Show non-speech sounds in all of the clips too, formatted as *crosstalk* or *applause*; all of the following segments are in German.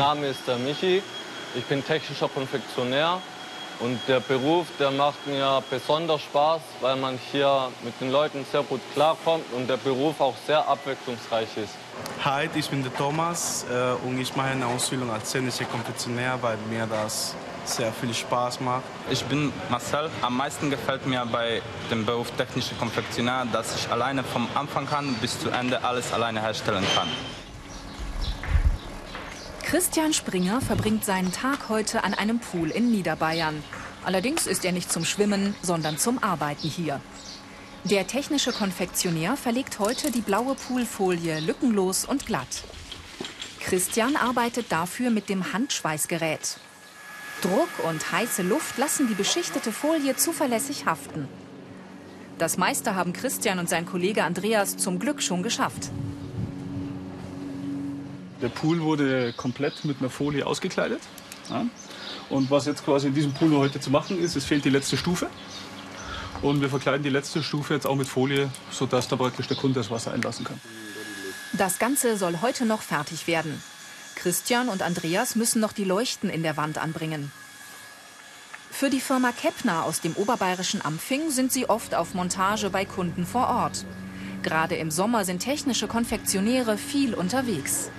Mein Name ist der Michi. Ich bin technischer Konfektionär. Und der Beruf, der macht mir besonders Spaß, weil man hier mit den Leuten sehr gut klarkommt und der Beruf auch sehr abwechslungsreich ist. Hi, ich bin der Thomas äh, und ich mache eine Ausbildung als technischer Konfektionär, weil mir das sehr viel Spaß macht. Ich bin Marcel. Am meisten gefällt mir bei dem Beruf technischer Konfektionär, dass ich alleine vom Anfang an bis zu Ende alles alleine herstellen kann. Christian Springer verbringt seinen Tag heute an einem Pool in Niederbayern. Allerdings ist er nicht zum Schwimmen, sondern zum Arbeiten hier. Der technische Konfektionär verlegt heute die blaue Poolfolie lückenlos und glatt. Christian arbeitet dafür mit dem Handschweißgerät. Druck und heiße Luft lassen die beschichtete Folie zuverlässig haften. Das meiste haben Christian und sein Kollege Andreas zum Glück schon geschafft. Der Pool wurde komplett mit einer Folie ausgekleidet. Ja. Und was jetzt quasi in diesem Pool heute zu machen ist, es fehlt die letzte Stufe. Und wir verkleiden die letzte Stufe jetzt auch mit Folie, sodass da praktisch der Kunde das Wasser einlassen kann. Das Ganze soll heute noch fertig werden. Christian und Andreas müssen noch die Leuchten in der Wand anbringen. Für die Firma Keppner aus dem oberbayerischen Ampfing sind sie oft auf Montage bei Kunden vor Ort. Gerade im Sommer sind technische Konfektionäre viel unterwegs.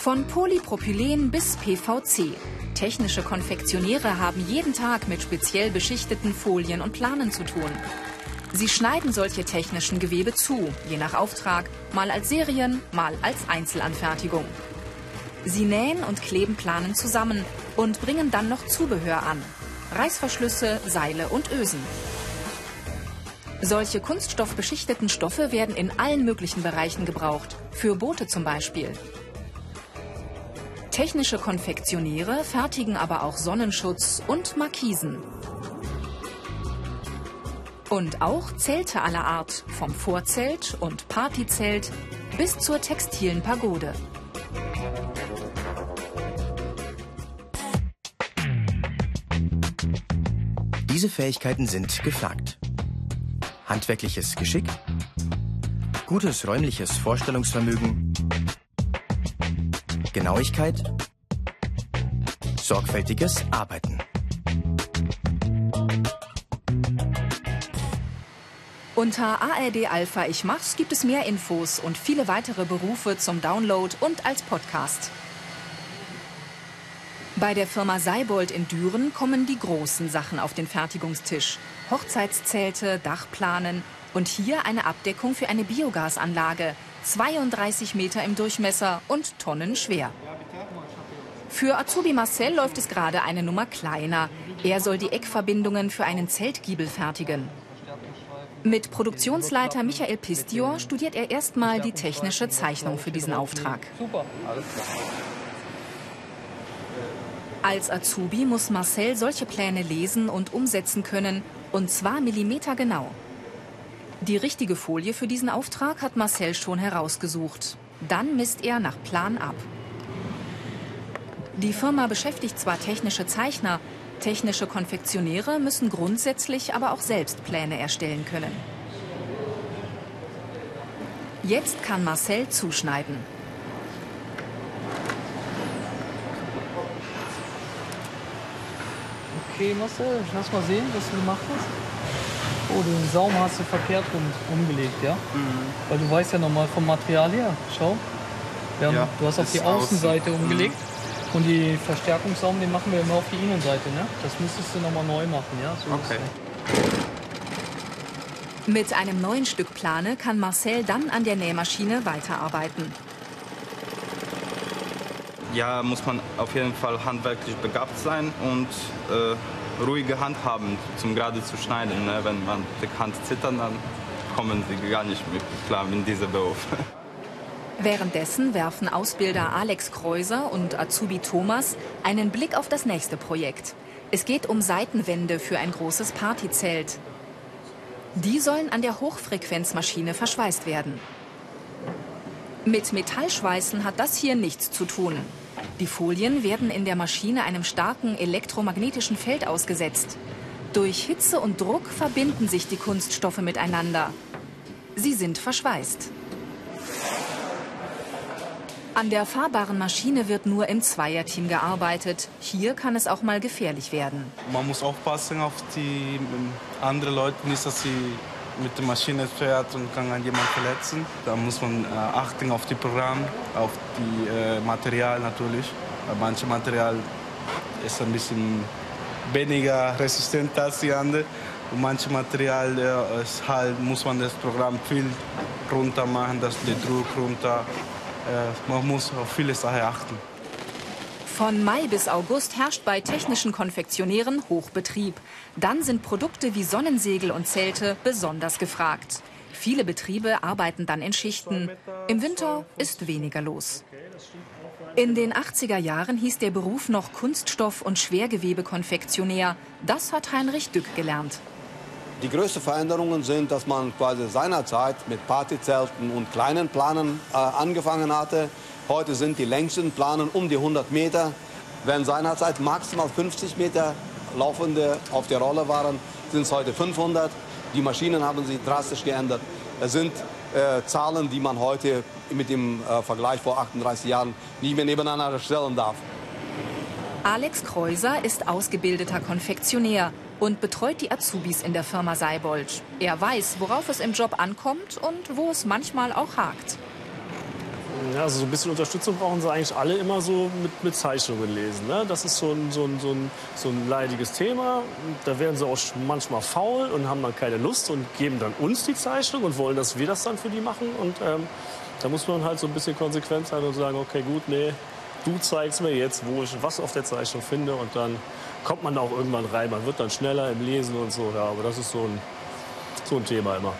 Von Polypropylen bis PVC. Technische Konfektionäre haben jeden Tag mit speziell beschichteten Folien und Planen zu tun. Sie schneiden solche technischen Gewebe zu, je nach Auftrag, mal als Serien, mal als Einzelanfertigung. Sie nähen und kleben Planen zusammen und bringen dann noch Zubehör an. Reißverschlüsse, Seile und Ösen. Solche kunststoffbeschichteten Stoffe werden in allen möglichen Bereichen gebraucht, für Boote zum Beispiel. Technische Konfektionäre fertigen aber auch Sonnenschutz und Markisen. Und auch Zelte aller Art, vom Vorzelt und Partyzelt bis zur textilen Pagode. Diese Fähigkeiten sind gefragt. Handwerkliches Geschick, gutes räumliches Vorstellungsvermögen, Genauigkeit, sorgfältiges Arbeiten. Unter ARD Alpha Ich Mach's gibt es mehr Infos und viele weitere Berufe zum Download und als Podcast. Bei der Firma Seibold in Düren kommen die großen Sachen auf den Fertigungstisch. Hochzeitszelte, Dachplanen und hier eine Abdeckung für eine Biogasanlage, 32 Meter im Durchmesser und Tonnen schwer. Für Azubi Marcel läuft es gerade eine Nummer kleiner. Er soll die Eckverbindungen für einen Zeltgiebel fertigen. Mit Produktionsleiter Michael Pistior studiert er erstmal die technische Zeichnung für diesen Auftrag. Als Azubi muss Marcel solche Pläne lesen und umsetzen können, und zwar millimetergenau. Die richtige Folie für diesen Auftrag hat Marcel schon herausgesucht. Dann misst er nach Plan ab. Die Firma beschäftigt zwar technische Zeichner, technische Konfektionäre müssen grundsätzlich aber auch selbst Pläne erstellen können. Jetzt kann Marcel zuschneiden. Okay, Marcel, lass mal sehen, was du gemacht hast. Oh, den Saum hast du verkehrt rum, umgelegt, ja? Mhm. Weil du weißt ja nochmal vom Material her. Schau. Haben, ja, du hast auf die Außenseite außen. umgelegt. Mhm. Und die Verstärkungssaum, den machen wir immer auf die Innenseite, ne? Das müsstest du nochmal neu machen, ja? So okay. Mit einem neuen Stück Plane kann Marcel dann an der Nähmaschine weiterarbeiten. Ja, muss man auf jeden Fall handwerklich begabt sein und äh, ruhige Hand haben, zum gerade zu schneiden. Ne? Wenn man die Hand zittert, dann kommen sie gar nicht mehr klar in diesen Beruf. *laughs* Währenddessen werfen Ausbilder Alex Kreuser und Azubi Thomas einen Blick auf das nächste Projekt. Es geht um Seitenwände für ein großes Partyzelt. Die sollen an der Hochfrequenzmaschine verschweißt werden. Mit Metallschweißen hat das hier nichts zu tun. Die Folien werden in der Maschine einem starken elektromagnetischen Feld ausgesetzt. Durch Hitze und Druck verbinden sich die Kunststoffe miteinander. Sie sind verschweißt. An der fahrbaren Maschine wird nur im Zweierteam gearbeitet. Hier kann es auch mal gefährlich werden. Man muss aufpassen auf die ähm, anderen Leute, nicht, dass sie mit der Maschine fährt und kann jemand verletzen. Da muss man äh, achten auf die Programm, auf die äh, Material natürlich. Manche Material ist ein bisschen weniger resistent als die andere. Und manche Material äh, ist halt, muss man das Programm viel runter machen, dass der Druck runter. Äh, man muss auf viele Sachen achten. Von Mai bis August herrscht bei technischen Konfektionären Hochbetrieb. Dann sind Produkte wie Sonnensegel und Zelte besonders gefragt. Viele Betriebe arbeiten dann in Schichten. Im Winter ist weniger los. In den 80er Jahren hieß der Beruf noch Kunststoff- und Schwergewebekonfektionär. Das hat Heinrich Dück gelernt. Die größten Veränderungen sind, dass man quasi seinerzeit mit Partyzelten und kleinen Planen äh, angefangen hatte. Heute sind die längsten Planen um die 100 Meter. Wenn seinerzeit maximal 50 Meter Laufende auf der Rolle waren, sind es heute 500. Die Maschinen haben sich drastisch geändert. Es sind äh, Zahlen, die man heute mit dem äh, Vergleich vor 38 Jahren nicht mehr nebeneinander stellen darf. Alex Kreuser ist ausgebildeter Konfektionär und betreut die Azubis in der Firma Seibold. Er weiß, worauf es im Job ankommt und wo es manchmal auch hakt. Ja, also so ein bisschen Unterstützung brauchen sie eigentlich alle immer so mit, mit Zeichnungen lesen. Ne? Das ist so ein, so, ein, so, ein, so ein leidiges Thema. Da werden sie auch manchmal faul und haben dann keine Lust und geben dann uns die Zeichnung und wollen, dass wir das dann für die machen. Und ähm, da muss man halt so ein bisschen konsequent sein und sagen, okay, gut, nee, du zeigst mir jetzt, wo ich was auf der Zeichnung finde und dann kommt man da auch irgendwann rein. Man wird dann schneller im Lesen und so. Ja, aber das ist so ein, so ein Thema immer.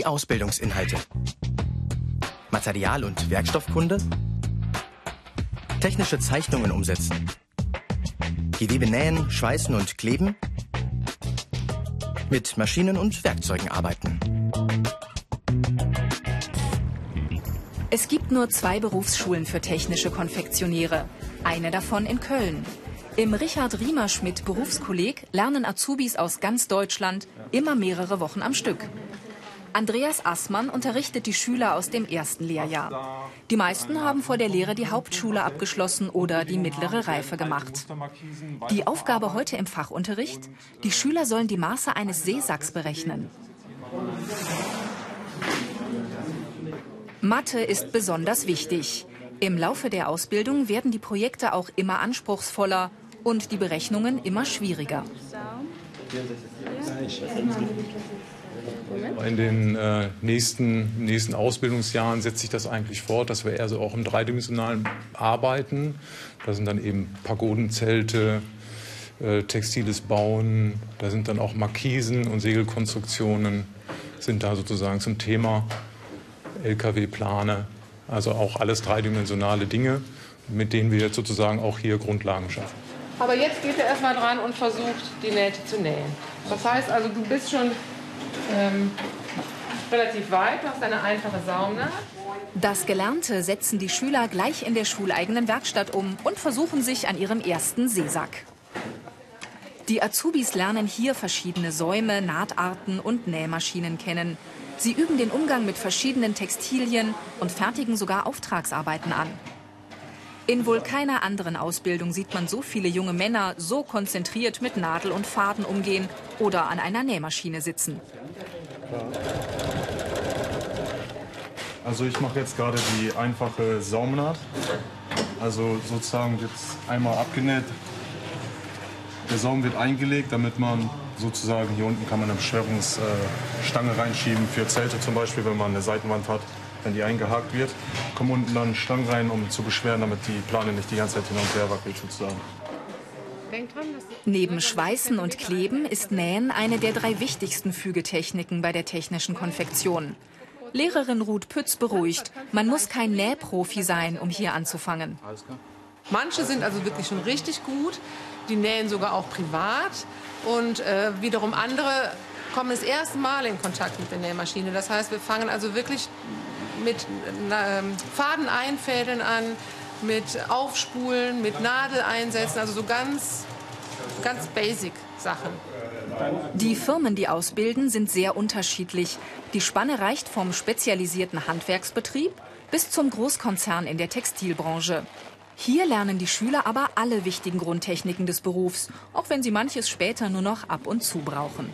Die Ausbildungsinhalte. Material- und Werkstoffkunde. Technische Zeichnungen umsetzen. Gewebe nähen, schweißen und kleben. Mit Maschinen und Werkzeugen arbeiten. Es gibt nur zwei Berufsschulen für technische Konfektionäre. Eine davon in Köln. Im Richard Riemer Schmidt Berufskolleg lernen Azubis aus ganz Deutschland immer mehrere Wochen am Stück. Andreas Assmann unterrichtet die Schüler aus dem ersten Lehrjahr. Die meisten haben vor der Lehre die Hauptschule abgeschlossen oder die mittlere Reife gemacht. Die Aufgabe heute im Fachunterricht? Die Schüler sollen die Maße eines Seesacks berechnen. Mathe ist besonders wichtig. Im Laufe der Ausbildung werden die Projekte auch immer anspruchsvoller und die Berechnungen immer schwieriger. In den äh, nächsten, nächsten Ausbildungsjahren setzt sich das eigentlich fort, dass wir eher so auch im dreidimensionalen Arbeiten. Da sind dann eben Pagodenzelte, äh, textiles Bauen, da sind dann auch Markisen und Segelkonstruktionen, sind da sozusagen zum Thema. Lkw-Plane, also auch alles dreidimensionale Dinge, mit denen wir jetzt sozusagen auch hier Grundlagen schaffen. Aber jetzt geht er erstmal dran und versucht, die Nähte zu nähen. Das heißt also, du bist schon ähm, relativ weit, hast eine einfache Saumnaht. Das Gelernte setzen die Schüler gleich in der schuleigenen Werkstatt um und versuchen sich an ihrem ersten Seesack. Die Azubis lernen hier verschiedene Säume, Nahtarten und Nähmaschinen kennen. Sie üben den Umgang mit verschiedenen Textilien und fertigen sogar Auftragsarbeiten an. In wohl keiner anderen Ausbildung sieht man so viele junge Männer so konzentriert mit Nadel und Faden umgehen oder an einer Nähmaschine sitzen. Also ich mache jetzt gerade die einfache Saumnaht. Also sozusagen wird einmal abgenäht. Der Saum wird eingelegt, damit man sozusagen hier unten kann man eine Beschwerungsstange reinschieben für Zelte zum Beispiel, wenn man eine Seitenwand hat. Wenn die eingehakt wird, kommen unten dann Stangen rein, um zu beschweren, damit die Plane nicht die ganze Zeit hin und her wackelt sozusagen. Neben Schweißen und Kleben ist Nähen eine der drei wichtigsten Fügetechniken bei der technischen Konfektion. Lehrerin Ruth Pütz beruhigt, man muss kein Nähprofi sein, um hier anzufangen. Manche sind also wirklich schon richtig gut, die nähen sogar auch privat. Und äh, wiederum andere kommen das erste Mal in Kontakt mit der Nähmaschine. Das heißt, wir fangen also wirklich mit äh, Faden einfädeln an, mit Aufspulen, mit Nadel einsetzen, also so ganz, ganz basic Sachen. Die Firmen, die ausbilden, sind sehr unterschiedlich. Die Spanne reicht vom spezialisierten Handwerksbetrieb bis zum Großkonzern in der Textilbranche. Hier lernen die Schüler aber alle wichtigen Grundtechniken des Berufs, auch wenn sie manches später nur noch ab und zu brauchen.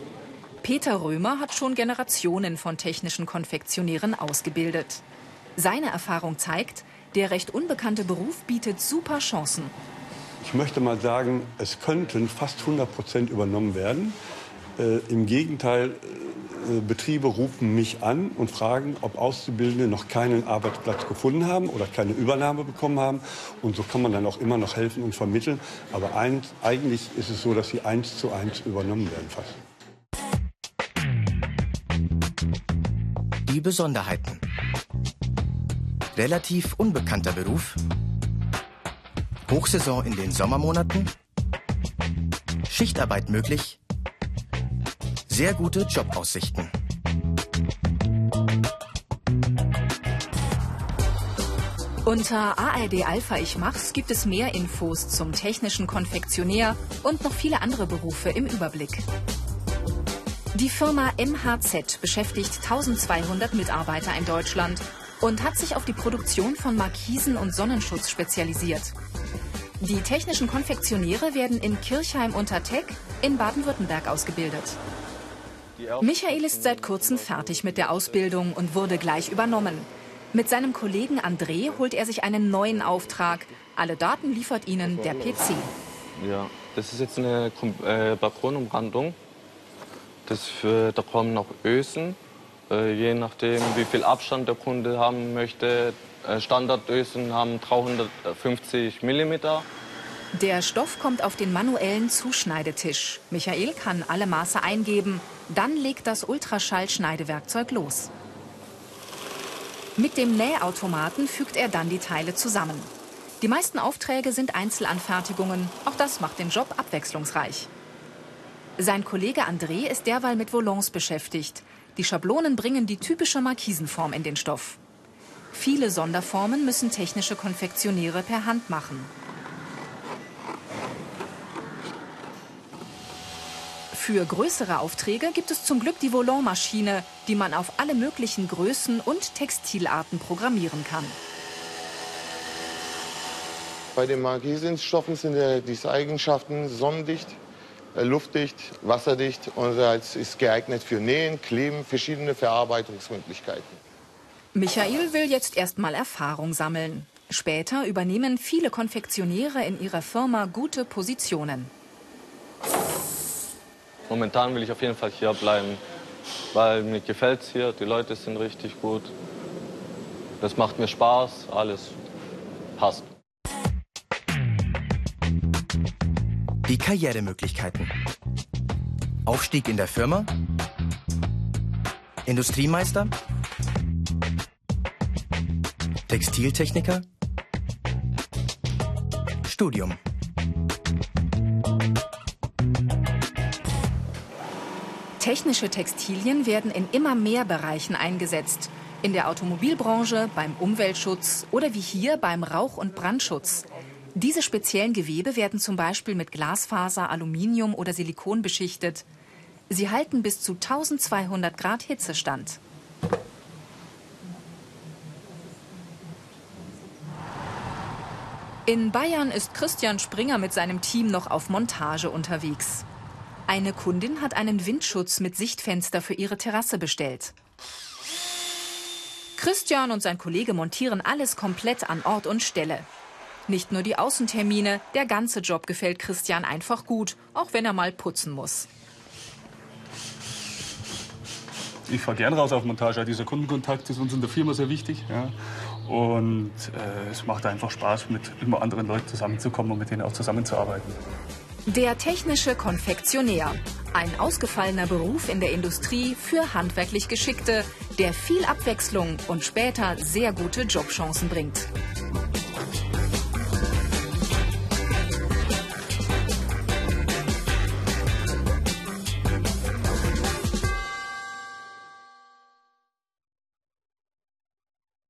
Peter Römer hat schon Generationen von technischen Konfektionären ausgebildet. Seine Erfahrung zeigt, der recht unbekannte Beruf bietet super Chancen. Ich möchte mal sagen, es könnten fast 100 Prozent übernommen werden. Äh, Im Gegenteil, äh, Betriebe rufen mich an und fragen, ob Auszubildende noch keinen Arbeitsplatz gefunden haben oder keine Übernahme bekommen haben. Und so kann man dann auch immer noch helfen und vermitteln. Aber ein, eigentlich ist es so, dass sie eins zu eins übernommen werden fast. Die Besonderheiten. Relativ unbekannter Beruf. Hochsaison in den Sommermonaten. Schichtarbeit möglich. Sehr gute Jobaussichten. Unter ARD Alpha Ich Mach's gibt es mehr Infos zum technischen Konfektionär und noch viele andere Berufe im Überblick. Die Firma MHZ beschäftigt 1200 Mitarbeiter in Deutschland und hat sich auf die Produktion von Markisen und Sonnenschutz spezialisiert. Die technischen Konfektionäre werden in Kirchheim unter Teck in Baden-Württemberg ausgebildet. Michael ist seit kurzem fertig mit der Ausbildung und wurde gleich übernommen. Mit seinem Kollegen André holt er sich einen neuen Auftrag. Alle Daten liefert ihnen der PC. Ja, das ist jetzt eine äh, Balkonumrandung. Das für, da kommen noch Ösen, je nachdem, wie viel Abstand der Kunde haben möchte. Äh, Standardösen haben 350 mm. Der Stoff kommt auf den manuellen Zuschneidetisch. Michael kann alle Maße eingeben. Dann legt das Ultraschallschneidewerkzeug los. Mit dem Nähautomaten fügt er dann die Teile zusammen. Die meisten Aufträge sind Einzelanfertigungen. Auch das macht den Job abwechslungsreich. Sein Kollege André ist derweil mit Volants beschäftigt. Die Schablonen bringen die typische Markisenform in den Stoff. Viele Sonderformen müssen technische Konfektionäre per Hand machen. Für größere Aufträge gibt es zum Glück die Volant-Maschine, die man auf alle möglichen Größen und Textilarten programmieren kann. Bei den Markisenstoffen sind ja diese Eigenschaften sonnendicht, luftdicht, wasserdicht und ist geeignet für Nähen, Kleben, verschiedene Verarbeitungsmöglichkeiten. Michael will jetzt erstmal Erfahrung sammeln. Später übernehmen viele Konfektionäre in ihrer Firma gute Positionen. Momentan will ich auf jeden Fall hier bleiben, weil mir gefällt es hier, die Leute sind richtig gut. Das macht mir Spaß, alles passt. Die Karrieremöglichkeiten. Aufstieg in der Firma. Industriemeister. Textiltechniker. Studium. Technische Textilien werden in immer mehr Bereichen eingesetzt. In der Automobilbranche, beim Umweltschutz oder wie hier beim Rauch- und Brandschutz. Diese speziellen Gewebe werden zum Beispiel mit Glasfaser, Aluminium oder Silikon beschichtet. Sie halten bis zu 1200 Grad Hitzestand. In Bayern ist Christian Springer mit seinem Team noch auf Montage unterwegs. Eine Kundin hat einen Windschutz mit Sichtfenster für ihre Terrasse bestellt. Christian und sein Kollege montieren alles komplett an Ort und Stelle. Nicht nur die Außentermine, der ganze Job gefällt Christian einfach gut, auch wenn er mal putzen muss. Ich fahre gern raus auf Montage. Dieser Kundenkontakt ist uns in der Firma sehr wichtig. Ja. Und äh, es macht einfach Spaß, mit immer anderen Leuten zusammenzukommen und mit denen auch zusammenzuarbeiten. Der technische Konfektionär. Ein ausgefallener Beruf in der Industrie für handwerklich Geschickte, der viel Abwechslung und später sehr gute Jobchancen bringt.